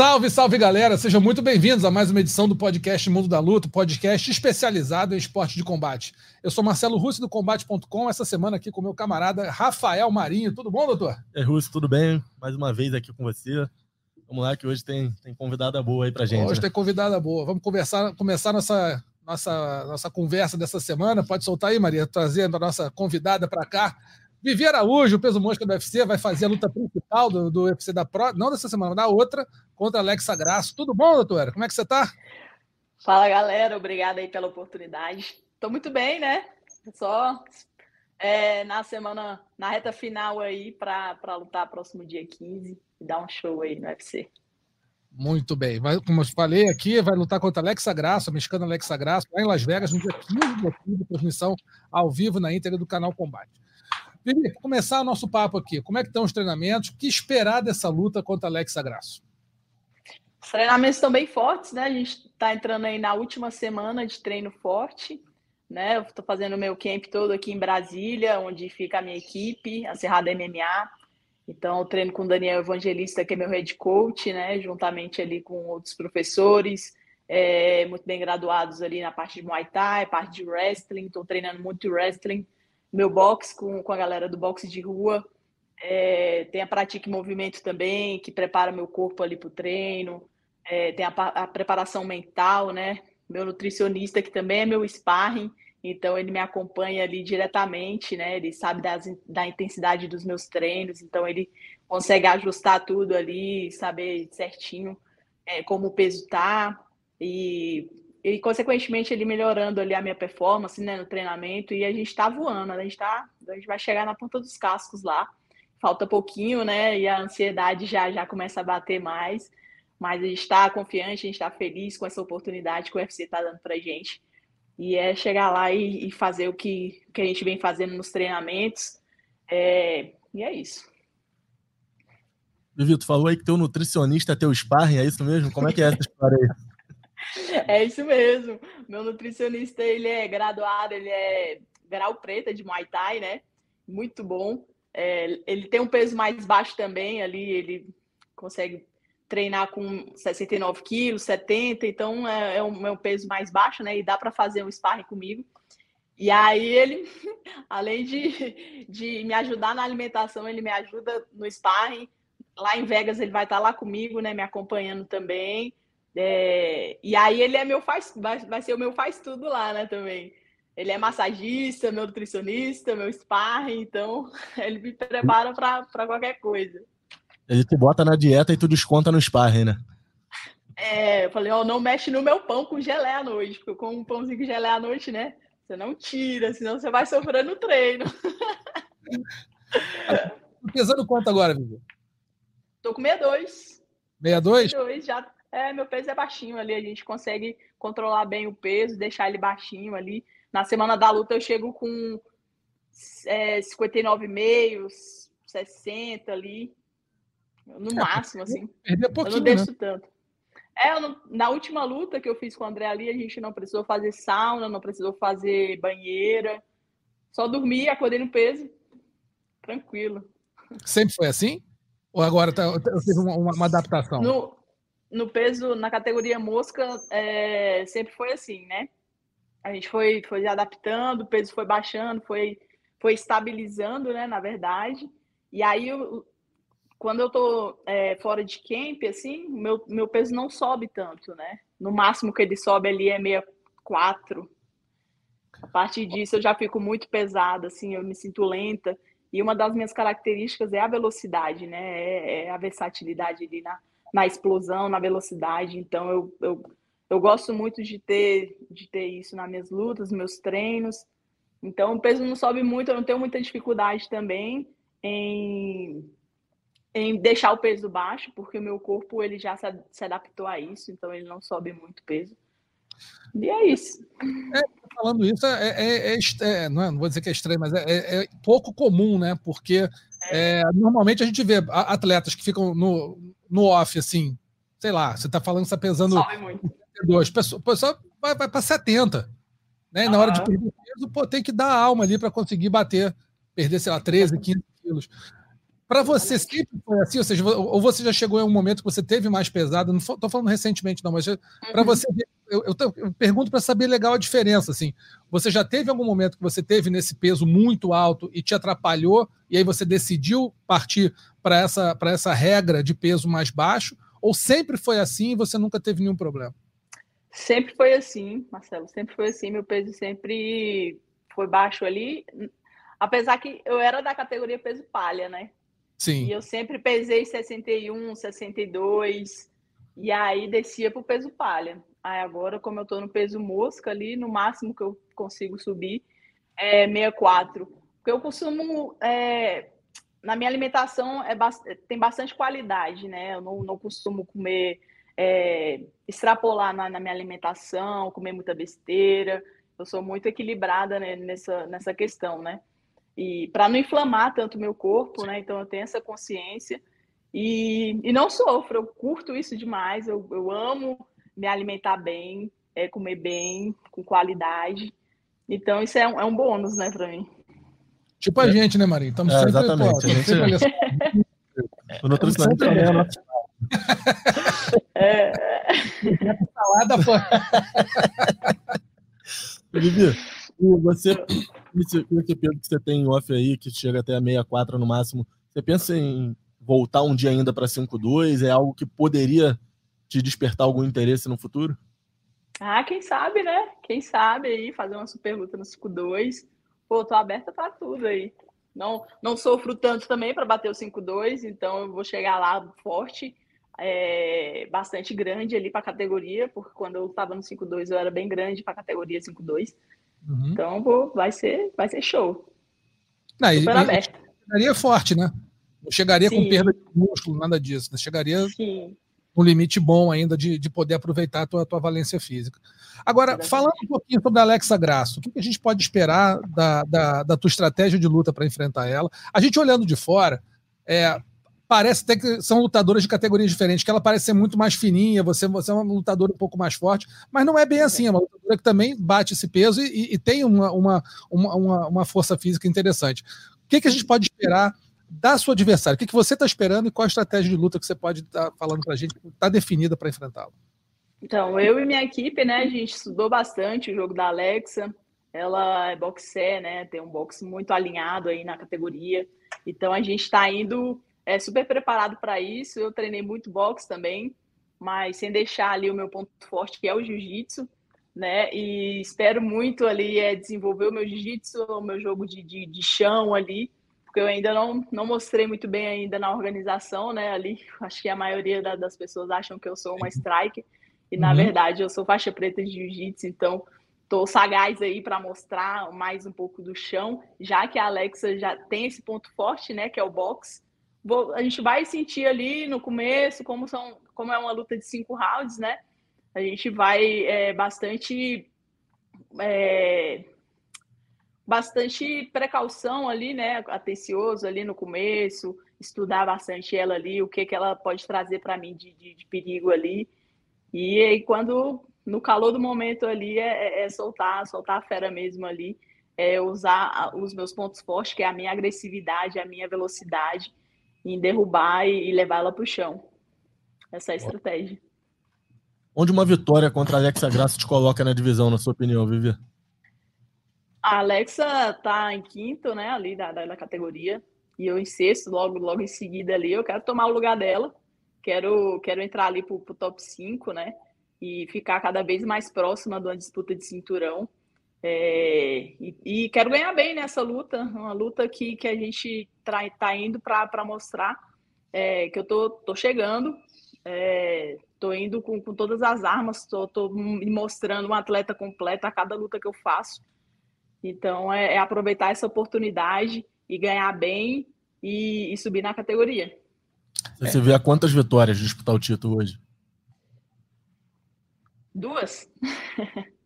Salve, salve galera, sejam muito bem-vindos a mais uma edição do podcast Mundo da Luta, podcast especializado em esporte de combate. Eu sou Marcelo Russo do Combate.com, essa semana aqui com meu camarada Rafael Marinho. Tudo bom, doutor? É, Russo, tudo bem? Mais uma vez aqui com você. Vamos lá, que hoje tem, tem convidada boa aí pra gente. Hoje né? tem convidada boa. Vamos conversar, começar nossa, nossa, nossa conversa dessa semana. Pode soltar aí, Maria, trazendo a nossa convidada para cá. Vivi Araújo, o peso mosca do UFC, vai fazer a luta principal do, do UFC da Pro, não dessa semana, da outra, contra Alexa Grasso. Tudo bom, doutora? Como é que você está? Fala, galera. Obrigada aí pela oportunidade. Estou muito bem, né? Só é, na semana, na reta final aí, para lutar próximo dia 15 e dar um show aí no UFC. Muito bem. Vai, como eu falei aqui, vai lutar contra Alexa Grasso, a mexicana Alexa Grasso, lá em Las Vegas, no dia 15 de outubro, transmissão ao vivo na íntegra do canal Combate. Felipe, começar o nosso papo aqui. Como é que estão os treinamentos? O que esperar dessa luta contra Alexa Grasso? Os treinamentos estão bem fortes, né? A gente está entrando aí na última semana de treino forte, né? Eu estou fazendo meu camp todo aqui em Brasília, onde fica a minha equipe, a Cerrada MMA. Então, eu treino com o Daniel Evangelista, que é meu head coach, né? Juntamente ali com outros professores, é, muito bem graduados ali na parte de Muay Thai, parte de wrestling. Estou treinando muito wrestling meu box com, com a galera do boxe de rua. É, tem a Pratique Movimento também, que prepara meu corpo ali para o treino. É, tem a, a, preparação mental, né? Meu nutricionista, que também é meu sparring, então ele me acompanha ali diretamente, né? Ele sabe das, da intensidade dos meus treinos, então ele consegue ajustar tudo ali, saber certinho é, como o peso tá. E e consequentemente ele melhorando ali a minha performance né, no treinamento e a gente está voando, a gente tá, a gente vai chegar na ponta dos cascos lá. Falta pouquinho, né? E a ansiedade já já começa a bater mais, mas a gente está confiante, a gente está feliz com essa oportunidade que o UFC está dando para gente. E é chegar lá e, e, fazer o que, que a gente vem fazendo nos treinamentos. É, e é isso. Vivi, tu falou aí que teu nutricionista é teu sparring, é isso mesmo? Como é que é essa história aí? É isso mesmo. Meu nutricionista, ele é graduado, ele é grau preta de Muay Thai, né? Muito bom. É, ele tem um peso mais baixo também, ali ele consegue treinar com 69 quilos, 70, então é, é, é um peso mais baixo, né? E dá para fazer um sparring comigo. E aí ele, além de, de me ajudar na alimentação, ele me ajuda no sparring. Lá em Vegas ele vai estar lá comigo, né? Me acompanhando também. É, e aí ele é meu faz, vai, vai ser o meu faz tudo lá, né, também. Ele é massagista, meu nutricionista, meu sparring, então ele me prepara para qualquer coisa. Ele te bota na dieta e tu desconta no sparring, né? É, eu falei, ó, oh, não mexe no meu pão com gelé à noite, porque eu como um pãozinho com gelé à noite, né? Você não tira, senão você vai sofrer no treino. Tá pesando quanto agora, Vivi? Tô com 62. 62? 62, já é, meu peso é baixinho ali, a gente consegue controlar bem o peso, deixar ele baixinho ali. Na semana da luta eu chego com é, 59,5, 60 ali, no é, máximo, assim. Perder pouquinho, eu não desço né? tanto. É, não, na última luta que eu fiz com o André ali, a gente não precisou fazer sauna, não precisou fazer banheira, só dormir, acordei no peso, tranquilo. Sempre foi assim? Ou agora tá, teve uma, uma adaptação? No, no peso, na categoria mosca, é, sempre foi assim, né? A gente foi, foi adaptando, o peso foi baixando, foi, foi estabilizando, né? Na verdade. E aí, eu, quando eu tô é, fora de camp, assim, meu, meu peso não sobe tanto, né? No máximo que ele sobe ali é 64. A partir disso, eu já fico muito pesada, assim, eu me sinto lenta. E uma das minhas características é a velocidade, né? É, é a versatilidade ali na, na explosão, na velocidade. Então eu, eu, eu gosto muito de ter, de ter isso nas minhas lutas, nos meus treinos. Então o peso não sobe muito, eu não tenho muita dificuldade também em, em deixar o peso baixo, porque o meu corpo ele já se, adaptou a isso, então ele não sobe muito peso. E é isso. É, falando isso, é, é, é, é não, não, vou dizer que é estranho, mas é, é, pouco comum, né? Porque É, normalmente a gente vê atletas que ficam no, no off, assim, sei lá, você está falando que está pesando Sobe muito. 52, o pessoal vai, vai para 70. Né? E na hora de perder peso, pô, tem que dar alma ali para conseguir bater, perder, sei lá, 13, 15 quilos. Para você sempre foi assim? Ou seja, ou você já chegou em um momento que você teve mais pesado? Não estou falando recentemente, não, mas para uhum. você, eu, eu, eu pergunto para saber legal a diferença. Assim, você já teve algum momento que você teve nesse peso muito alto e te atrapalhou, e aí você decidiu partir para essa, essa regra de peso mais baixo? Ou sempre foi assim e você nunca teve nenhum problema? Sempre foi assim, Marcelo. Sempre foi assim. Meu peso sempre foi baixo ali. Apesar que eu era da categoria peso palha, né? Sim. E eu sempre pesei 61, 62, e aí descia para o peso palha. Aí agora, como eu estou no peso mosca ali, no máximo que eu consigo subir é 64. Porque eu costumo. É, na minha alimentação é, tem bastante qualidade, né? Eu não, não costumo comer. É, extrapolar na, na, minha alimentação, comer muita besteira. Eu sou muito equilibrada né, nessa, nessa questão, né? E para não inflamar tanto o meu corpo, né? Então eu tenho essa consciência e, e não sofro, eu curto isso demais, eu, eu amo me alimentar bem, é, comer bem, com qualidade. Então isso é um, é um bônus, né, para mim. Tipo a é. gente, né, Marinho? Estamos é, sempre, exatamente. Pô, a gente... sempre... o nutricionista também é nosso... É. Salada, pô. Olivia, você esse, esse peso que você tem em off aí, que chega até a 64 no máximo, você pensa em voltar um dia ainda para 5,2? É algo que poderia te despertar algum interesse no futuro? Ah, quem sabe, né? Quem sabe aí fazer uma super luta no 5-2. Pô, tô aberta para tudo aí. Não, não sofro tanto também para bater o 5-2, então eu vou chegar lá forte, é, bastante grande ali para a categoria, porque quando eu estava no 5-2 eu era bem grande para a categoria 5-2. Uhum. Então, pô, vai ser, vai ser show. Não, Super e, aberto. Chegaria forte, né? Não chegaria Sim. com perda de músculo, nada disso. Né? Chegaria Sim. um limite bom ainda de, de poder aproveitar a tua, tua valência física. Agora, falando um pouquinho sobre a Alexa Grasso, o que, que a gente pode esperar da, da, da tua estratégia de luta para enfrentar ela? A gente olhando de fora, é, parece até que são lutadoras de categorias diferentes, que ela parece ser muito mais fininha, você, você é uma lutadora um pouco mais forte, mas não é bem assim, é uma lutadora que também bate esse peso e, e tem uma, uma, uma, uma, força física interessante. O que, que a gente pode esperar da sua adversária? O que, que você está esperando e qual a estratégia de luta que você pode estar tá falando para a gente, está definida para enfrentá-la? Então, eu e minha equipe, né, a gente estudou bastante o jogo da Alexa, ela é boxer, né, tem um boxe muito alinhado aí na categoria, então a gente está indo é, super preparado para isso. Eu treinei muito boxe também, mas sem deixar ali o meu ponto forte, que é o jiu-jitsu, né? E espero muito ali é, desenvolver o meu jiu-jitsu, o meu jogo de, de, de, chão ali, porque eu ainda não, não mostrei muito bem ainda na organização, né? Ali, acho que a maioria da, das pessoas acham que eu sou uma strike, e na uhum. verdade eu sou faixa preta de jiu-jitsu, então tô sagaz aí para mostrar mais um pouco do chão, já que a Alexa já tem esse ponto forte, né? Que é o boxe a gente vai sentir ali no começo, como, são, como é uma luta de cinco rounds, né? A gente vai é, bastante. É, bastante precaução ali, né? Atencioso ali no começo, estudar bastante ela ali, o que, que ela pode trazer para mim de, de, de, perigo ali. E aí, quando no calor do momento ali, é, é, é soltar, soltar a fera mesmo ali, é usar os meus pontos fortes, que é a minha agressividade, a minha velocidade, em derrubar e, levar ela para o chão. Essa é a estratégia. Onde uma vitória contra a Alexa Graça te coloca na divisão, na sua opinião, Vivi? A Alexa tá em quinto, né, ali da, da, da, categoria, e eu em sexto, logo, logo em seguida ali. Eu quero tomar o lugar dela, quero, quero entrar ali pro, pro top 5, né, e ficar cada vez mais próxima de uma disputa de cinturão. É, e, e, quero ganhar bem nessa luta, uma luta que, que a gente está indo para mostrar é, que eu tô, tô chegando, é, tô indo com, com todas as armas, tô, tô me mostrando um atleta completo a cada luta que eu faço. Então é, é aproveitar essa oportunidade e ganhar bem e, e subir na categoria. Você vê a quantas vitórias disputar o título hoje? Duas.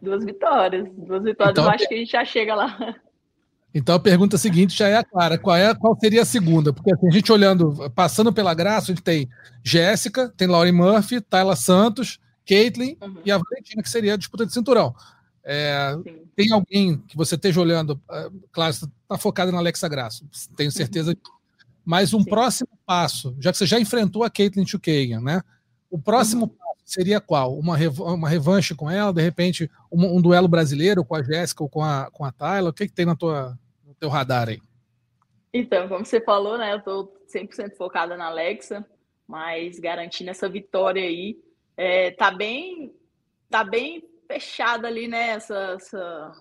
Duas vitórias. Duas vitórias, então, eu acho que a gente já chega lá. Então a pergunta seguinte já é a clara: qual, é, qual seria a segunda? Porque assim, a gente olhando, passando pela graça, a gente tem Jéssica, tem Lauren Murphy, Tayla Santos, Caitlyn uhum. e a Valentina, que seria a disputa de cinturão. É, tem alguém que você esteja olhando, é, claro, você está focado na Alexa Graça, tenho certeza. Uhum. Mas um Sim. próximo passo, já que você já enfrentou a Caitlyn Chukagan, né? O próximo uhum. passo seria qual? Uma, uma revanche com ela, de repente um, um, duelo brasileiro com a Jéssica ou com a, com a Tyler? O que, que tem na tua, no teu radar aí? Então, como você falou, né? Eu tô 100% focada na Alexa, mas garantindo essa vitória aí. É, tá bem tá bem fechada ali, né? Essa, essa,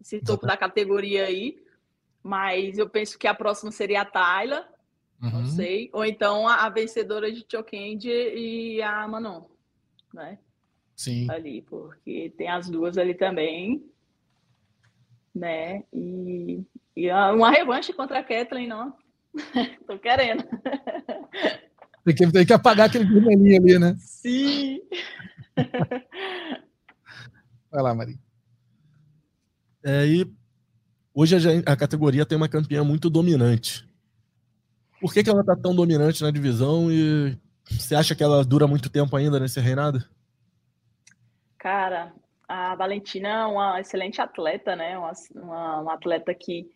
esse topo da categoria aí. Mas eu penso que a próxima seria a Tayla. Uhum. Não sei. Ou então a, a vencedora de Chokend e a Manon. Né? Sim. Ali, porque tem as duas ali também. Né? E, e uma revanche contra a Kathleen, não. Tô querendo. Tem que, tem que apagar aquele vermelhinho ali, né? Sim. Vai lá, Maria. É, e hoje a, a, categoria tem uma campeã muito dominante. Por que, que ela tá tão dominante na divisão e você acha que ela dura muito tempo ainda nesse reinado? Cara, a Valentina é uma excelente atleta, né? Uma, uma, uma atleta que,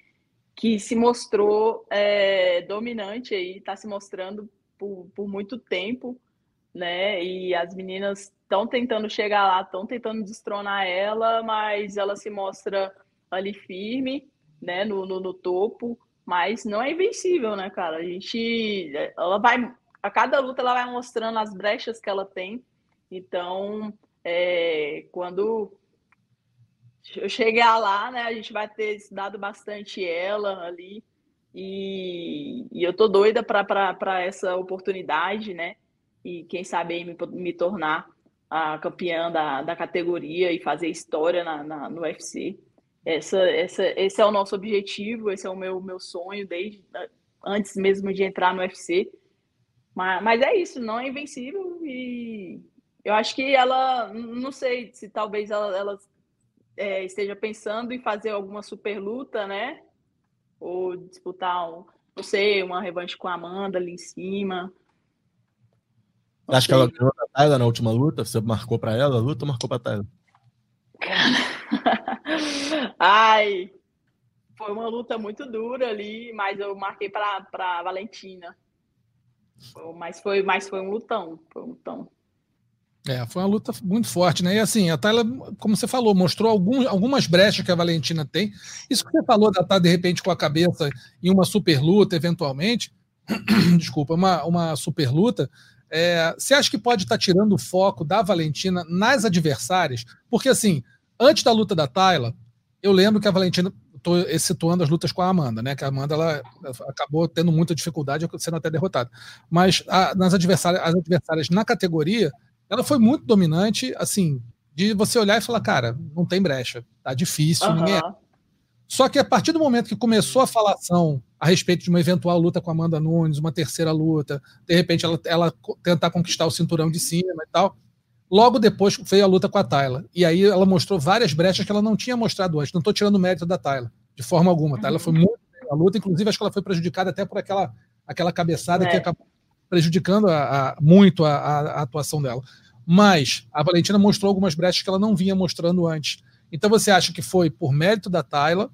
que se mostrou é, dominante aí, está se mostrando por, por muito tempo, né? E as meninas estão tentando chegar lá, estão tentando destronar ela, mas ela se mostra ali firme, né, no, no, no, topo, mas não é invencível, né, cara? A gente, ela vai, a cada luta ela vai mostrando as brechas que ela tem, então, é, quando eu chegar lá, né, a gente vai ter estudado bastante ela ali, e, e eu tô doida para essa oportunidade, né, e quem sabe me, me tornar a campeã da, da categoria e fazer história na, na, no UFC. Essa, essa, esse é o nosso objetivo, esse é o meu, meu sonho desde antes mesmo de entrar no UFC. Mas, mas é isso, não é invencível e eu acho que ela, não sei se talvez ela, ela é, esteja pensando em fazer alguma super luta, né? Ou disputar, um, não sei, uma revanche com a Amanda ali em cima. Acha que ela ganhou a Tayla na última luta? Você marcou para ela a luta ou marcou para Tayla? Ai, foi uma luta muito dura ali, mas eu marquei para Valentina. Mas foi, mas foi um lutão, foi um lutão. É, foi uma luta muito forte, né? E assim, a Tayla, como você falou, mostrou algum, algumas brechas que a Valentina tem. Isso que você falou da estar, de repente, com a cabeça em uma super luta, eventualmente, desculpa, uma, uma super luta, é, você acha que pode estar tá tirando o foco da Valentina nas adversárias? Porque, assim, antes da luta da Tayla, eu lembro que a Valentina, estou situando as lutas com a Amanda, né? Que a Amanda ela, acabou tendo muita dificuldade, sendo até derrotada. Mas a, nas adversárias, as adversárias na categoria, ela foi muito dominante, assim, de você olhar e falar, cara, não tem brecha, tá difícil, uhum. ninguém é. Só que a partir do momento que começou a falação a respeito de uma eventual luta com a Amanda Nunes, uma terceira luta, de repente ela, ela tentar conquistar o cinturão de cima e tal. Logo depois veio a luta com a Tayla. E aí ela mostrou várias brechas que ela não tinha mostrado antes. Não estou tirando o mérito da Tayla, de forma alguma. A Tayla foi muito bem na luta, inclusive acho que ela foi prejudicada até por aquela, aquela cabeçada é. que acabou prejudicando a, a, muito a, a, atuação dela. Mas a Valentina mostrou algumas brechas que ela não vinha mostrando antes. Então você acha que foi por mérito da Tayla,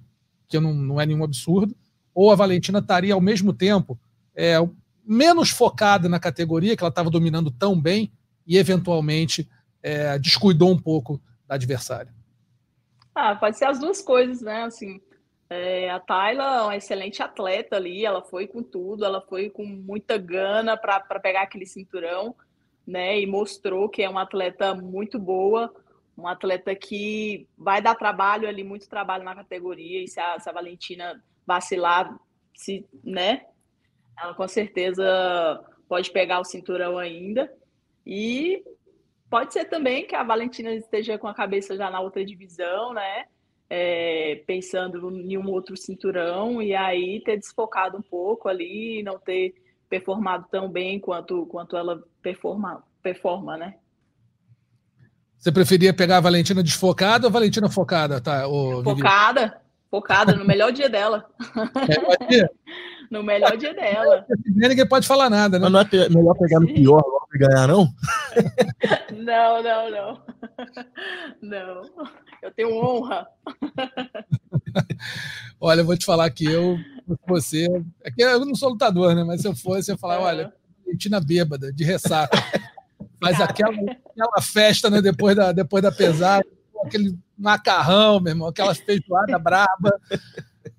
que não, não é nenhum absurdo, ou a Valentina estaria ao mesmo tempo é, menos focada na categoria, que ela estava dominando tão bem, e eventualmente é, descuidou um pouco da adversária? Ah, pode ser as duas coisas, né? Assim, é, a Tayla é uma excelente atleta ali, ela foi com tudo, ela foi com muita gana para pegar aquele cinturão, né? E mostrou que é uma atleta muito boa, uma atleta que vai dar trabalho ali, muito trabalho na categoria, e se a, se a Valentina vacilar, se, né? Ela com certeza pode pegar o cinturão ainda. E pode ser também que a Valentina esteja com a cabeça já na outra divisão, né? É, pensando em um outro cinturão e aí ter desfocado um pouco ali, não ter performado tão bem quanto, quanto ela performa, performa, né? Você preferia pegar a Valentina desfocada ou a Valentina focada, tá? Focada. Focada no melhor dia dela. Dia? no melhor dia dela. Ninguém pode falar nada, né? Mas não é melhor pegar no pior logo e ganhar, não? Não, não, não. Não. Eu tenho honra. Olha, eu vou te falar que eu, você. É que eu não sou lutador, né? Mas se eu fosse, eu ia falar: é. olha, Valentina bêbada, de ressaca. Faz aquela, aquela festa, né? Depois da, depois da pesada, aquele macarrão, meu irmão, aquela feijoada braba.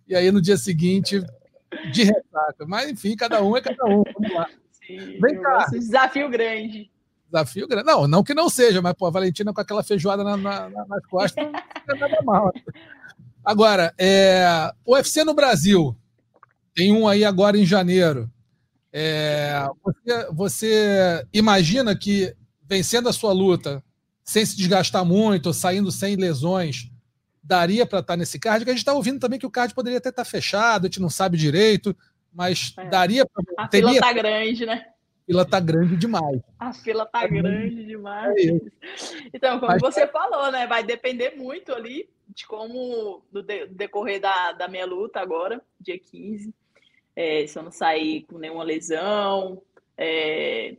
E aí no dia seguinte, de ressaca. Mas enfim, cada um é cada um. Vamos lá. Sim, Vem cá. Desafio grande. Desafio grande. Não, não que não seja, mas pô, a Valentina com aquela feijoada na, na, nas costas não é nada mal. Agora, é, UFC no Brasil. Tem um aí agora em janeiro. É, você, você imagina que vencendo a sua luta, sem se desgastar muito, saindo sem lesões, daria para estar tá nesse card? Que a gente está ouvindo também que o card poderia até estar tá fechado, a gente não sabe direito, mas é. daria para. A teria... fila está grande, né? A fila está grande demais. A fila está grande demais. É então, como mas... você falou, né? Vai depender muito ali de como, do decorrer da, da minha luta agora, dia 15, é, se eu não sair com nenhuma lesão, é,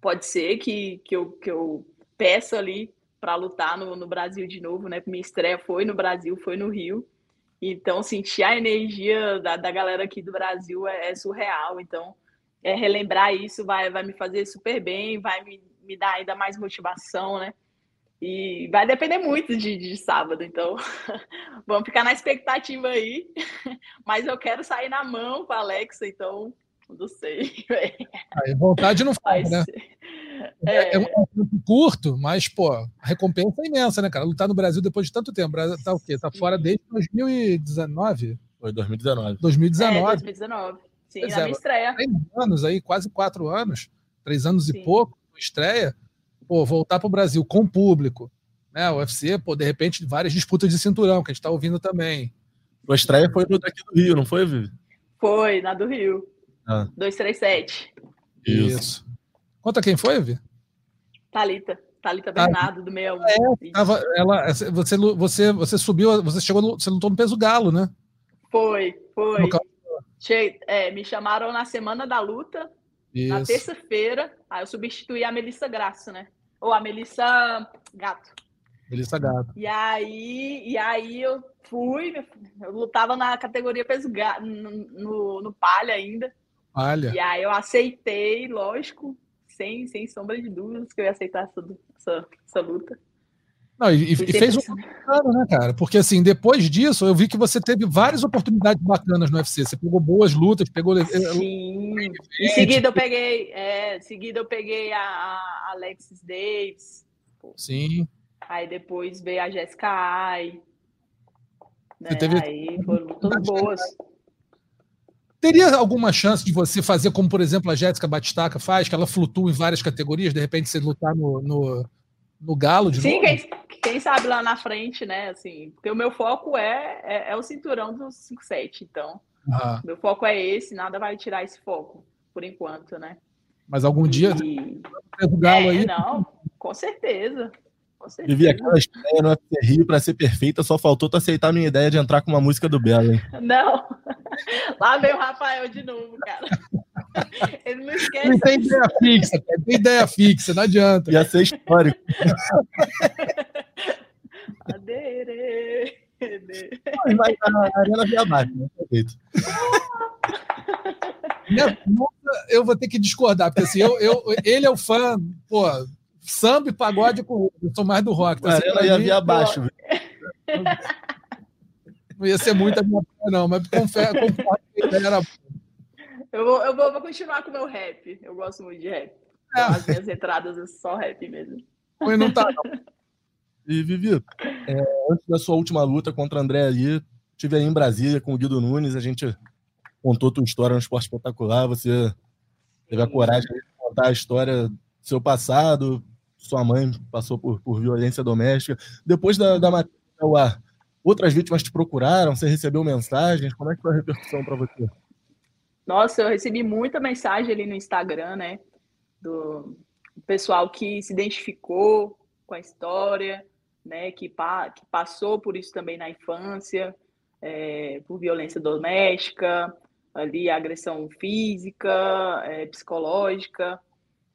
pode ser que, que, eu, que eu peça ali para lutar no, no Brasil de novo, né? Minha estreia foi no Brasil, foi no Rio. Então, sentir a energia da, da galera aqui do Brasil é, é surreal. Então, é, relembrar isso vai, vai me fazer super bem, vai me, me dar ainda mais motivação, né? E vai depender muito de, de sábado, então vamos ficar na expectativa aí. Mas eu quero sair na mão com a Alexa, então não sei. Aí, vontade não faz, né? É... é, um, tempo curto, mas, pô, a recompensa é imensa, né, cara? Lutar no Brasil depois de tanto tempo. Tá o quê? Tá fora desde 2019? Foi 2019. 2019. É, 2019. Sim, pois na é, minha estreia. Três anos aí, quase quatro anos. Três anos Sim. e pouco, estreia pô, voltar para o Brasil com público, né? O UFC, pô, de repente, várias disputas de cinturão, que a gente está ouvindo também. A estreia foi no daqui do Rio, não foi, Vivi? Foi, na do Rio. Ah. 237. Isso. Isso. Conta quem foi, Vivi? Thalita. Thalita Bernardo, do meio. É, tava, ela, você, você, você subiu, você chegou, você lutou no peso galo, né? Foi, foi. Che, é, me chamaram na semana da luta isso. Na terça-feira, aí eu substituí a Melissa Graça, né? Ou a Melissa Gato. Melissa Gato. E aí, e aí eu fui, eu lutava na categoria peso gato, no, no, no palha ainda. Palha. E aí eu aceitei, lógico, sem, sem sombra de dúvidas que eu ia aceitar essa, essa, essa luta. Não, e, e fez um bacana, né, cara? Porque assim, depois disso, eu vi que você teve várias oportunidades bacanas no UFC. Você pegou boas lutas, pegou. Eh, Sim. Em seguida eu peguei. É, em seguida eu peguei a, a Alexis Davis. Sim. Aí depois veio a Jessica Ai. Né? Teve... Aí foram lutas boas. Teria alguma chance de você fazer como, por exemplo, a Jéssica Batistaca faz, que ela flutua em várias categorias, de repente você lutar no, no no Galo de Sim, novo? Quem, quem sabe lá na frente, né? Assim, porque o meu foco é, é, é o cinturão dos 5-7. Então, ah. meu foco é esse, nada vai tirar esse foco, por enquanto, né? Mas algum e... dia o Galo é, aí? Não, com certeza. Vivi aquela estreia no UFC Rio para ser perfeita, só faltou tu aceitar a minha ideia de entrar com uma música do Belo, hein? Não. Lá vem o Rafael de novo, cara. Ele não esquece. Não tem ideia fixa, cara. tem ideia fixa, não adianta. Ia ser histórico. Adere. Mas a Arena Via Marte, né? Perfeito. Eu vou ter que discordar, porque assim, eu, eu, ele é o fã, pô, samba e pagode com eu sou mais do rock. Então, assim, ia vir abaixo. Não ia ser muito a minha não, mas confere, concordo que ele era eu vou, eu vou, vou continuar com o meu rap. Eu gosto muito de rap. Então, é. As minhas entradas é só rap mesmo. Pois não tá, não. E, Vivi, é, antes da sua última luta contra o André ali, estive aí em Brasília com o Guido Nunes, a gente contou tua história no Esporte Espetacular, você teve a coragem de contar a história do seu passado, sua mãe passou por, por violência doméstica. Depois da, da matéria outras vítimas te procuraram, você recebeu mensagens, como é que foi a repercussão para você? Nossa, eu recebi muita mensagem ali no Instagram, né? Do pessoal que se identificou com a história, né? Que, pa que passou por isso também na infância, é, por violência doméstica, ali agressão física, é, psicológica.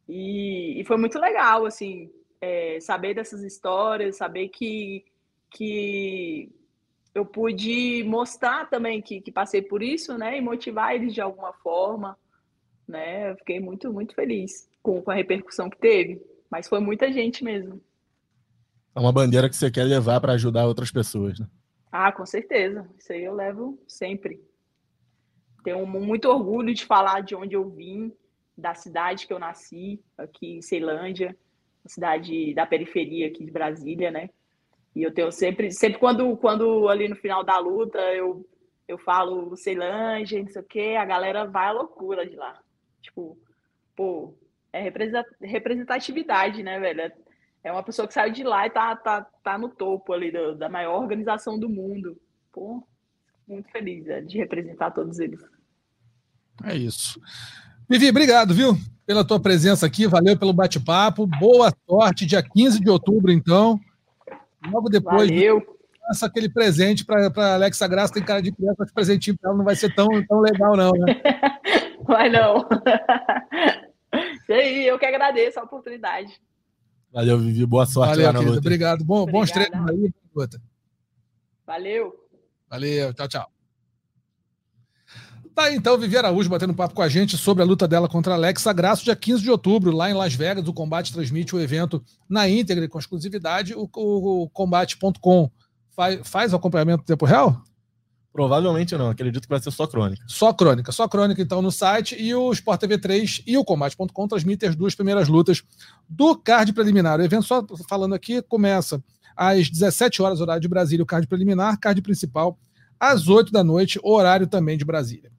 E, e, foi muito legal, assim, é, saber dessas histórias, saber que, que eu pude mostrar também que, que passei por isso, né? E motivar eles de alguma forma, né? Eu fiquei muito, muito feliz com, com a repercussão que teve. Mas foi muita gente mesmo. É uma bandeira que você quer levar para ajudar outras pessoas, né? Ah, com certeza. Isso aí eu levo sempre. Tenho muito orgulho de falar de onde eu vim, da cidade que eu nasci, aqui em Ceilândia, cidade da periferia aqui de Brasília, né? E eu tenho sempre, sempre quando, quando ali no final da luta eu, eu falo Ceilândia, não sei o quê, a galera vai à loucura de lá. Tipo, pô, é representatividade, né, velho? É uma pessoa que saiu de lá e tá, tá, tá no topo ali do, da maior organização do mundo. Pô, muito feliz é, de representar todos eles. É isso. Vivi, obrigado, viu? Pela tua presença aqui, valeu pelo bate-papo. Boa sorte, dia 15 de outubro, então. Logo depois. Valeu. Lança aquele presente para Alexa Graça, tem cara de criança, mas presentinho para ela não vai ser tão, tão legal, não, né? vai não. Isso aí, eu que agradeço a oportunidade. Valeu, Vivi. Boa sorte Valeu, lá na luta. Obrigado. Bom, bons treinos aí. Valeu. Valeu. Tchau, tchau. Tá então, Vivi Araújo batendo papo com a gente sobre a luta dela contra a Alexa Graça, dia 15 de outubro, lá em Las Vegas. O Combate transmite o evento na íntegra e com exclusividade. O, o, o Combate.com faz, faz o acompanhamento em tempo real? Provavelmente não, acredito que vai ser só crônica. Só crônica, só crônica então no site e o Sport TV 3 e o Combate.com transmitem as duas primeiras lutas do card preliminar. O evento, só falando aqui, começa às 17 horas, horário de Brasília, o card preliminar, card principal às 8 da noite, horário também de Brasília.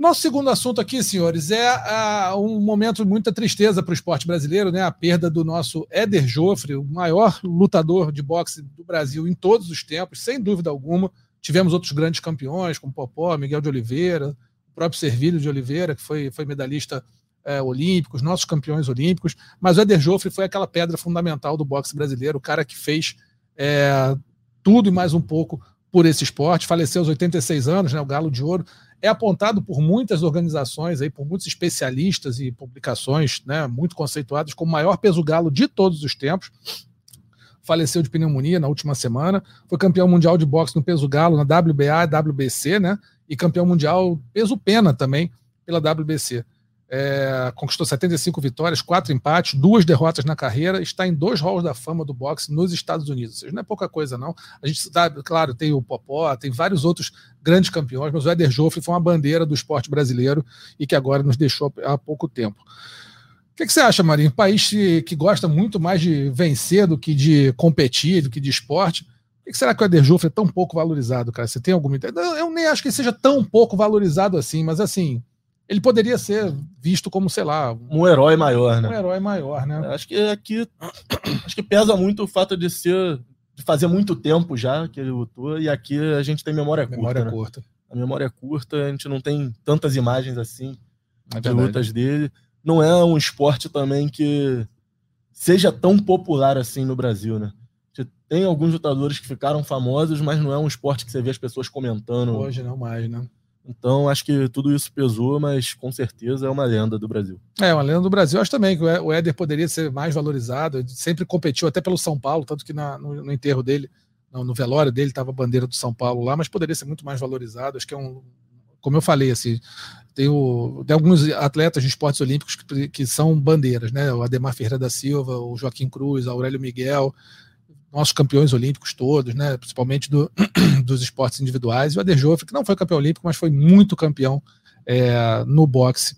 Nosso segundo assunto aqui, senhores, é a, um momento de muita tristeza para o esporte brasileiro, né? A perda do nosso Éder Joffre, o maior lutador de boxe do Brasil em todos os tempos, sem dúvida alguma. Tivemos outros grandes campeões, como Popó, Miguel de Oliveira, o próprio Servílio de Oliveira, que foi, foi medalhista é, olímpico, os nossos campeões olímpicos. Mas o Éder Joffre foi aquela pedra fundamental do boxe brasileiro, o cara que fez é, tudo e mais um pouco por esse esporte. Faleceu aos 86 anos, né? O Galo de Ouro é apontado por muitas organizações, aí, por muitos especialistas e publicações né, muito conceituadas como o maior peso galo de todos os tempos. Faleceu de pneumonia na última semana. Foi campeão mundial de boxe no peso galo na WBA e WBC, né? E campeão mundial peso pena também pela WBC. É, conquistou 75 vitórias, quatro empates, duas derrotas na carreira, está em dois halls da fama do boxe nos Estados Unidos. Seja, não é pouca coisa, não. A gente sabe, claro, tem o Popó, tem vários outros grandes campeões, mas o Éder Joffre foi uma bandeira do esporte brasileiro e que agora nos deixou há pouco tempo. O que, que você acha, Marinho? Um país que gosta muito mais de vencer do que de competir, do que de esporte. Por que será que o Éder Joffre é tão pouco valorizado, cara? Você tem alguma ideia? Eu nem acho que ele seja tão pouco valorizado assim, mas assim, ele poderia ser visto como, sei lá, um herói maior, né? Um herói maior, né? Acho que aqui acho que pesa muito o fato de ser de fazer muito tempo já que ele lutou e aqui a gente tem memória, memória curta. curta. Né? A memória é curta, a gente não tem tantas imagens assim é de lutas dele. Não é um esporte também que seja tão popular assim no Brasil, né? Tem alguns lutadores que ficaram famosos, mas não é um esporte que você vê as pessoas comentando. Hoje não mais, né? Então, acho que tudo isso pesou, mas com certeza é uma lenda do Brasil. É, uma lenda do Brasil. Acho também que o Éder poderia ser mais valorizado. Ele sempre competiu até pelo São Paulo, tanto que na, no, no, enterro dele, no, no velório dele, estava a bandeira do São Paulo lá, mas poderia ser muito mais valorizado. Acho que é um. Como eu falei, assim, tem, o, tem alguns atletas de esportes olímpicos que, que são bandeiras, né? O Ademar Ferreira da Silva, o Joaquim Cruz, Aurélio Miguel nossos campeões olímpicos todos, né, principalmente do, dos esportes individuais, e o Ader Joffre, que não foi campeão olímpico, mas foi muito campeão é, no boxe,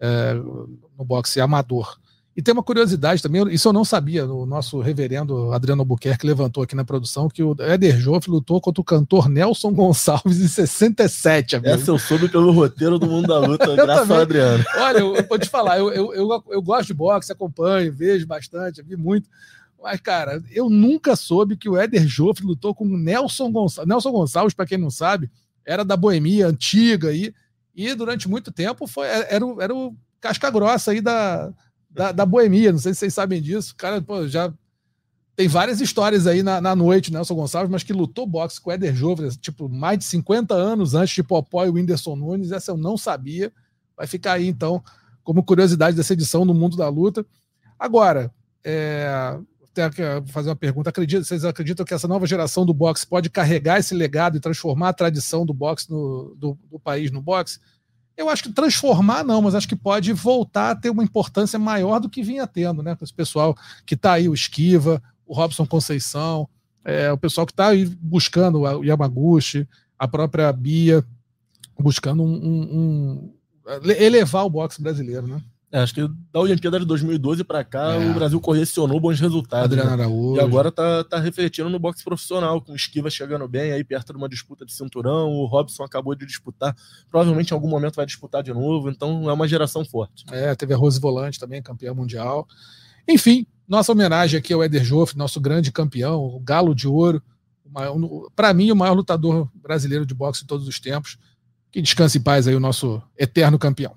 é, no boxe amador. E tem uma curiosidade também, isso eu não sabia, o nosso reverendo Adriano Albuquerque levantou aqui na produção, que o Éder Joffre lutou contra o cantor Nelson Gonçalves em 67, amigo. Essa eu soube pelo roteiro do Mundo da Luta, graças ao Adriano. Olha, eu, eu vou te falar, eu, eu, eu, eu gosto de boxe, acompanho, vejo bastante, vi muito, mas, cara, eu nunca soube que o Éder Joffre lutou com o Nelson Gonçalves. Nelson Gonçalves, para quem não sabe, era da boemia antiga e, e durante muito tempo foi, era, o, era o casca grossa aí da, da, da boemia. Não sei se vocês sabem disso. Cara pô, já tem várias histórias aí na, na noite, Nelson Gonçalves, mas que lutou boxe com o Éder Jovem, tipo, mais de 50 anos antes de Popó e o Whindersson Nunes. Essa eu não sabia. Vai ficar aí, então, como curiosidade dessa edição no mundo da luta. Agora, é, fazer uma pergunta. Acredito, vocês acreditam que essa nova geração do boxe pode carregar esse legado e transformar a tradição do boxe no, do, do país no boxe? Eu acho que transformar não, mas acho que pode voltar a ter uma importância maior do que vinha tendo, né? Com esse pessoal que está aí, o Esquiva, o Robson Conceição, é, o pessoal que está aí buscando o Yamaguchi, a própria Bia, buscando um, um, um elevar o boxe brasileiro, né? É, acho que da Olimpíada de 2012 para cá, é. o Brasil correcionou bons resultados. Adriano né? Araújo. E agora tá, tá refletindo no boxe profissional, com o Esquiva chegando bem aí perto de uma disputa de cinturão. O Robson acabou de disputar. Provavelmente em algum momento vai disputar de novo. Então é uma geração forte. É, teve a Rose Volante também, campeã mundial. Enfim, nossa homenagem aqui ao Eder Joff, nosso grande campeão, o Galo de Ouro. Para mim, o maior lutador brasileiro de boxe de todos os tempos. Que descanse em paz aí o nosso eterno campeão.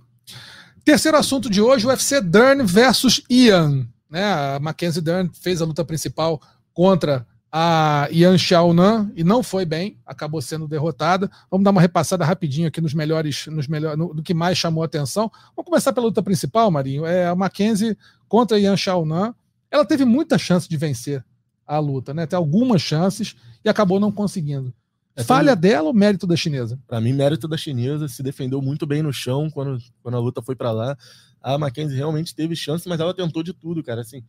Terceiro assunto de hoje, o UFC Dern versus Ian. Né? A Mackenzie Dern fez a luta principal contra a Ian Xiaonan e não foi bem, acabou sendo derrotada. Vamos dar uma repassada rapidinho aqui nos melhores, nos melhores, no, no que mais chamou a atenção. Vamos começar pela luta principal, Marinho. É a Mackenzie contra a Ian Xiaonan. Ela teve muita chance de vencer a luta, né? Tem algumas chances e acabou não conseguindo. É Falha dela ou mérito da chinesa? Para mim, mérito da chinesa. Se defendeu muito bem no chão quando, quando a luta foi para lá. A Mackenzie realmente teve chance, mas ela tentou de tudo, cara. Assim,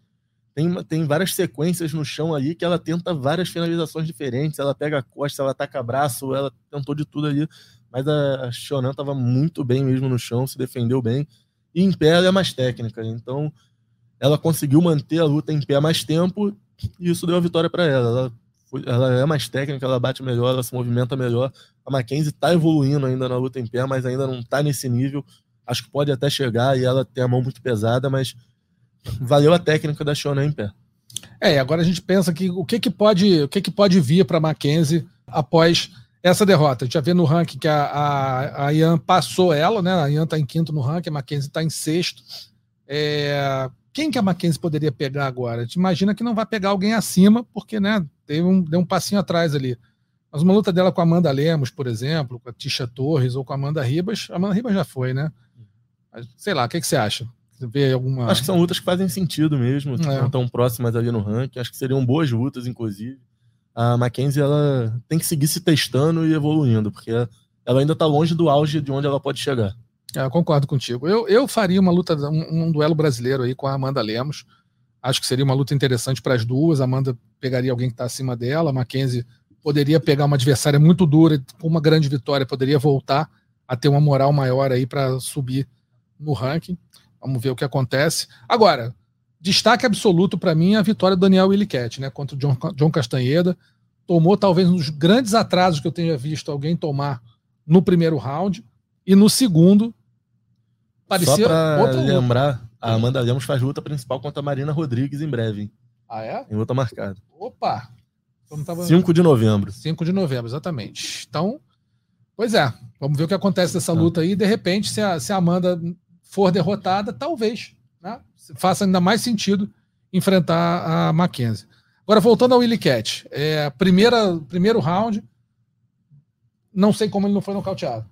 tem, tem várias sequências no chão ali que ela tenta várias finalizações diferentes. Ela pega a costa, ela ataca braço, ela tentou de tudo ali. Mas a Shonan estava muito bem mesmo no chão, se defendeu bem. E em pé ela é mais técnica. Então, ela conseguiu manter a luta em pé mais tempo e isso deu a vitória para ela. Ela ela é mais técnica, ela bate melhor, ela se movimenta melhor. A Mackenzie está evoluindo ainda na luta em pé, mas ainda não está nesse nível. Acho que pode até chegar e ela tem a mão muito pesada, mas valeu a técnica da Shona em pé. É, agora a gente pensa que o que, que pode o que, que pode vir para Mackenzie após essa derrota. A gente já vê no ranking que a, a, a Ian passou ela, né? A Ian está em quinto no ranking, a Mackenzie está em sexto. É, quem que a Mackenzie poderia pegar agora? A gente imagina que não vai pegar alguém acima, porque né, teve um, deu um passinho atrás ali. Mas uma luta dela com a Amanda Lemos, por exemplo, com a Tisha Torres ou com a Amanda Ribas, a Amanda Ribas já foi, né? Sei lá, o que, que você acha? Você vê alguma. Acho que são lutas que fazem sentido mesmo, é. não tão próximas ali no ranking. Acho que seriam boas lutas, inclusive. A Mackenzie ela tem que seguir se testando e evoluindo, porque ela ainda está longe do auge de onde ela pode chegar. É, eu concordo contigo. Eu, eu faria uma luta, um, um, duelo brasileiro aí com a Amanda Lemos. Acho que seria uma luta interessante para as duas. A Amanda pegaria alguém que está acima dela. A Mackenzie poderia pegar uma adversária muito dura, com uma grande vitória, poderia voltar a ter uma moral maior aí para subir no ranking. Vamos ver o que acontece. Agora, destaque absoluto para mim é a vitória do Daniel Willicat, né, contra o John, John Castanheda. Tomou talvez um dos grandes atrasos que eu tenha visto alguém tomar no primeiro round. E no segundo, Parecia Só pra lembrar, a Amanda Lemos faz luta principal contra a Marina Rodrigues em breve. Ah, é? Em luta marcada. Opa! Tava... 5 de novembro. 5 de novembro, exatamente. Então, pois é, vamos ver o que acontece nessa luta aí. De repente, se a, se a Amanda for derrotada, talvez né, faça ainda mais sentido enfrentar a Mackenzie. Agora, voltando ao Willy Cat, é, primeira, primeiro round, não sei como ele não foi nocauteado.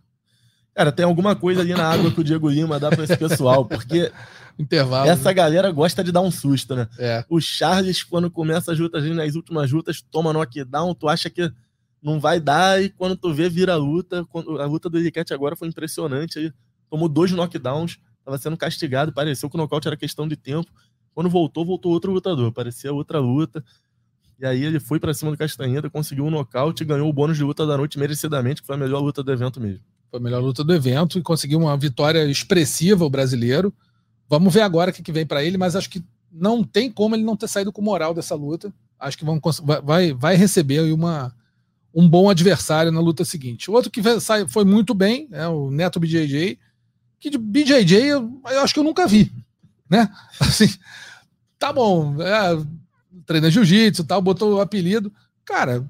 Cara, tem alguma coisa ali na água que o Diego Lima dá para esse pessoal, porque Intervalo, essa né? galera gosta de dar um susto, né? É. O Charles, quando começa as lutas, nas últimas lutas, toma knockdown, tu acha que não vai dar, e quando tu vê, vira a luta. A luta do Eliquete agora foi impressionante. Ele tomou dois knockdowns, estava sendo castigado, pareceu que o nocaute era questão de tempo. Quando voltou, voltou outro lutador, parecia outra luta. E aí ele foi para cima do Castanheda, conseguiu um nocaute e ganhou o bônus de luta da noite merecidamente, que foi a melhor luta do evento mesmo. Foi a melhor luta do evento e conseguiu uma vitória expressiva, o brasileiro. Vamos ver agora o que, vem para ele, mas acho que não tem como ele não ter saído com moral dessa luta. Acho que vão, vai, vai receber uma, um bom adversário na luta seguinte. O outro que foi muito bem é o Neto BJJ, que de BJJ eu, eu acho que eu nunca vi. Né? Assim, tá bom, é, treina jiu-jitsu tal, botou o apelido. Cara,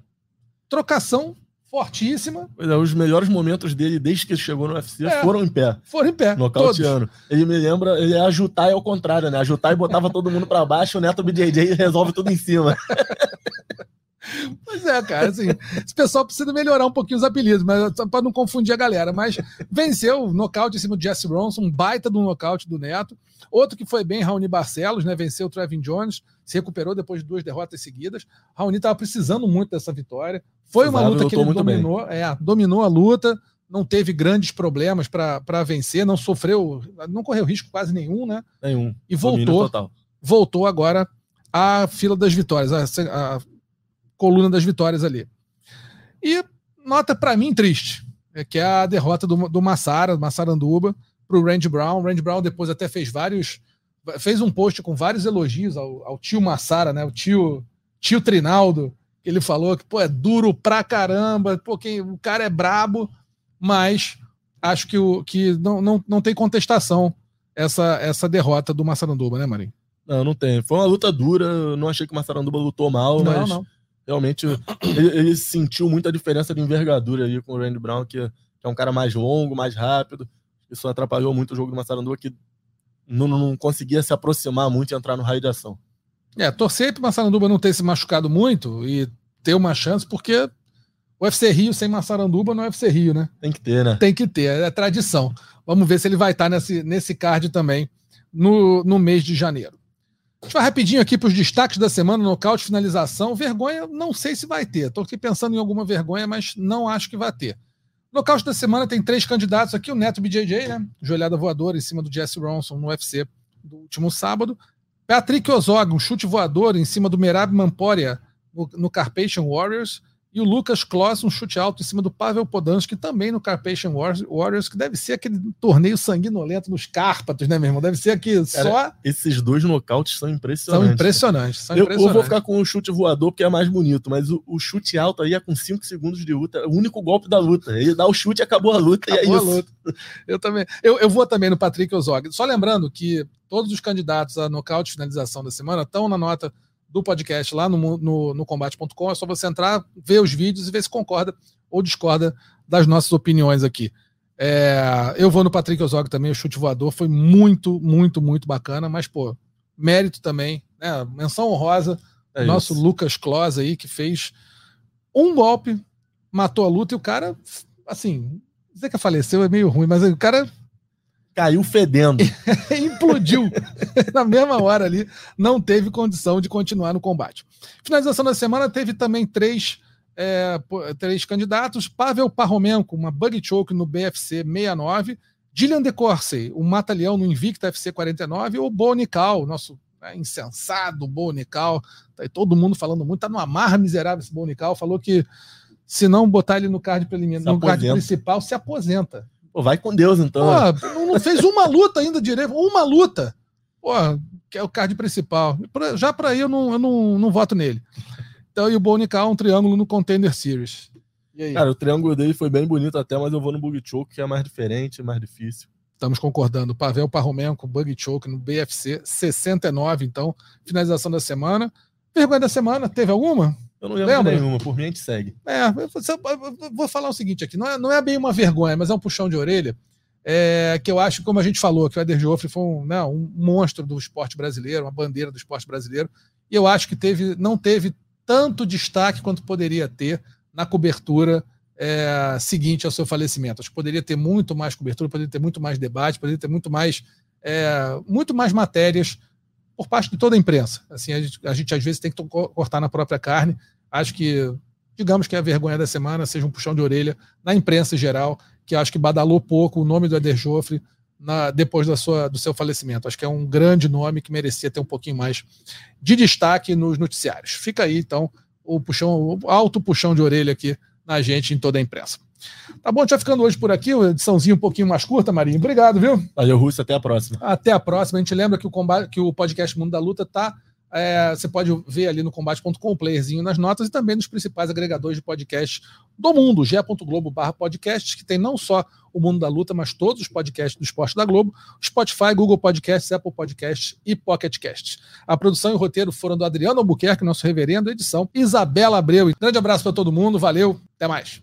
trocação fortíssima. É, os melhores momentos dele desde que ele chegou no UFC É. foram em pé, Foram em pé. Todos. nocauteando. Ele me lembra, ele é ajutar ao contrário, né? Ajutar e botava todo mundo pra baixo, o Neto BJJ resolve tudo em cima. Pois é, cara, assim, esse pessoal precisa melhorar um pouquinho os apelidos, mas só pra não confundir a galera. Mas venceu, nocaute em cima do Jesse Bronson, um baita do nocaute do Neto. Outro que foi bem, Raoni Barcelos, né? Venceu o Trevin Jones, se recuperou depois de duas derrotas seguidas. Raoni estava precisando muito dessa vitória. Foi uma luta que ele bem. dominou, é, dominou a luta, não teve grandes problemas para vencer, não sofreu, não correu risco quase nenhum, né? Nenhum. E voltou voltou agora à fila das vitórias, a, a coluna das vitórias ali. E nota para mim triste, é que é a derrota do, do Massara, Massaranduba, para o Randy Brown. O Randy Brown depois até fez vários, fez um post com vários elogios ao, ao tio Massara, né? O tio, tio Trinaldo, que ele falou que pô, é duro pra caramba, pô, quem, o cara é brabo, mas acho que, o, que não, não, não tem contestação essa, essa derrota do Massaranduba, né, Marinho? Não, não tem. Foi uma luta dura. Eu não achei que o Massaranduba lutou mal, Não, mas não. realmente ele, ele sentiu muita diferença de envergadura ali com o Randy Brown, que, que é um cara mais longo, mais rápido. Isso atrapalhou muito o jogo do Massaranduba, que não, não conseguia se aproximar muito e entrar no raio de ação. É, torcer para o Massaranduba não ter se machucado muito e ter uma chance, porque o UFC Rio sem Massaranduba não é UFC Rio, né? Tem que ter, né? Tem que ter, é tradição. Vamos ver se ele vai estar nesse, nesse card também no, no mês de janeiro. A gente vai rapidinho aqui para os destaques da semana, nocaute, finalização. Vergonha, não sei se vai ter. Estou aqui pensando em alguma vergonha, mas não acho que vai ter. Nocaute da semana tem três candidatos aqui: o Neto BJJ, né? Joelhada voadora em cima do Jesse Ronson no UFC do último sábado. Patrick Ozog, um chute voador em cima do Merab Mamporia no, no Carpathian Warriors. E o Lucas Kloss, um chute alto em cima do Pavel Podansky, também no Carpathian Warriors, que deve ser aquele torneio sanguinolento nos Cárpatos, né, meu irmão? Deve ser aqui só. Esses dois nocautes são São impressionantes. impressionantes. São Eu, eu impressionantes. vou ficar com o chute voador porque é mais bonito, mas o, o chute alto aí é com 5 segundos de luta, é o único golpe da luta. Ele dá o chute e acabou a luta, Acabou e é isso. luta. Eu também. Eu, eu vou também no Patrick Ozog. Só lembrando que todos os candidatos a nocaute finalização da semana estão na nota do podcast lá no, no, no combate.com. É só você entrar, ver os vídeos e ver se concorda ou discorda das nossas opiniões aqui. É, eu vou no Patrick Ozog também, o chute voador foi muito, muito, muito bacana, mas, pô, mérito também, né? Menção honrosa, É nosso isso. Lucas Kloss aí, que fez um golpe, matou a luta e o cara, assim, dizer que faleceu é meio ruim, mas o cara Caiu fedendo. implodiu. Na mesma hora ali, não teve condição de continuar no combate. Finalização da semana teve também três, é, três candidatos: Pavel Parromenko, uma bug choke no BFC 69, Dillian De Corsey, um mata-leão no Invicta FC 49, ou Bonical, nosso né, insensado Bonical, tá aí todo mundo falando muito, tá no amarra miserável esse Bonical, falou que se não botar ele no card preliminar, Se no card principal, se aposenta. Pô, vai com Deus, então. Pô, não não fez uma luta ainda direito, uma luta. Pô, que é o card principal. Pra- Já para aí eu, não, eu não, não voto nele. Então, e o Bonical um triângulo no Contender Series. E aí? Cara, o triângulo dele foi bem bonito até, mas eu vou no Bug Choke, que é mais diferente, mais difícil. Estamos concordando. Pavel Parromenko, Bug Choke no BFC 69, então, finalização da semana. Vergonha da semana, teve alguma? Eu não lembro Lembra? nenhuma, por mim a gente segue. É, eu vou- falar o seguinte aqui, não é, não é bem uma vergonha, mas é um puxão de orelha, é, que eu acho, como a gente falou, que o Eder Joffre foi um, né, um monstro do esporte brasileiro, uma bandeira do esporte brasileiro, e eu acho que teve, não teve tanto destaque quanto poderia ter na cobertura é, seguinte ao seu falecimento. Acho que poderia ter muito mais cobertura, poderia ter muito mais debate, poderia ter muito mais, é, muito mais matérias por parte de toda a imprensa. Assim, a gente, a gente às vezes tem que cortar na própria carne. Acho que digamos que a vergonha da semana seja um puxão de orelha na imprensa em geral, que acho que badalou pouco o nome do Eder Joffre na- depois da sua, do seu falecimento. Acho que é um grande nome que merecia ter um pouquinho mais de destaque nos noticiários. Fica aí, então, o puxão, o alto puxão de orelha aqui na gente em toda a imprensa. Tá bom, vai ficando hoje por aqui, ediçãozinha um pouquinho mais curta, Marinho. Obrigado, viu? Valeu, Russo, até a próxima. Até a próxima. A gente lembra que o, combate, que o podcast Mundo da Luta está É, você pode ver ali no combate.com, playerzinho nas notas e também nos principais agregadores de podcast do mundo, ge.globo podcast, que tem não só o Mundo da Luta, mas todos os podcasts do Esporte da Globo, Spotify, Google Podcasts, Apple Podcasts e Pocket Casts. A produção e o roteiro foram do Adriano Albuquerque, nosso reverendo, edição Isabela Abreu. Grande abraço para todo mundo, valeu, até mais.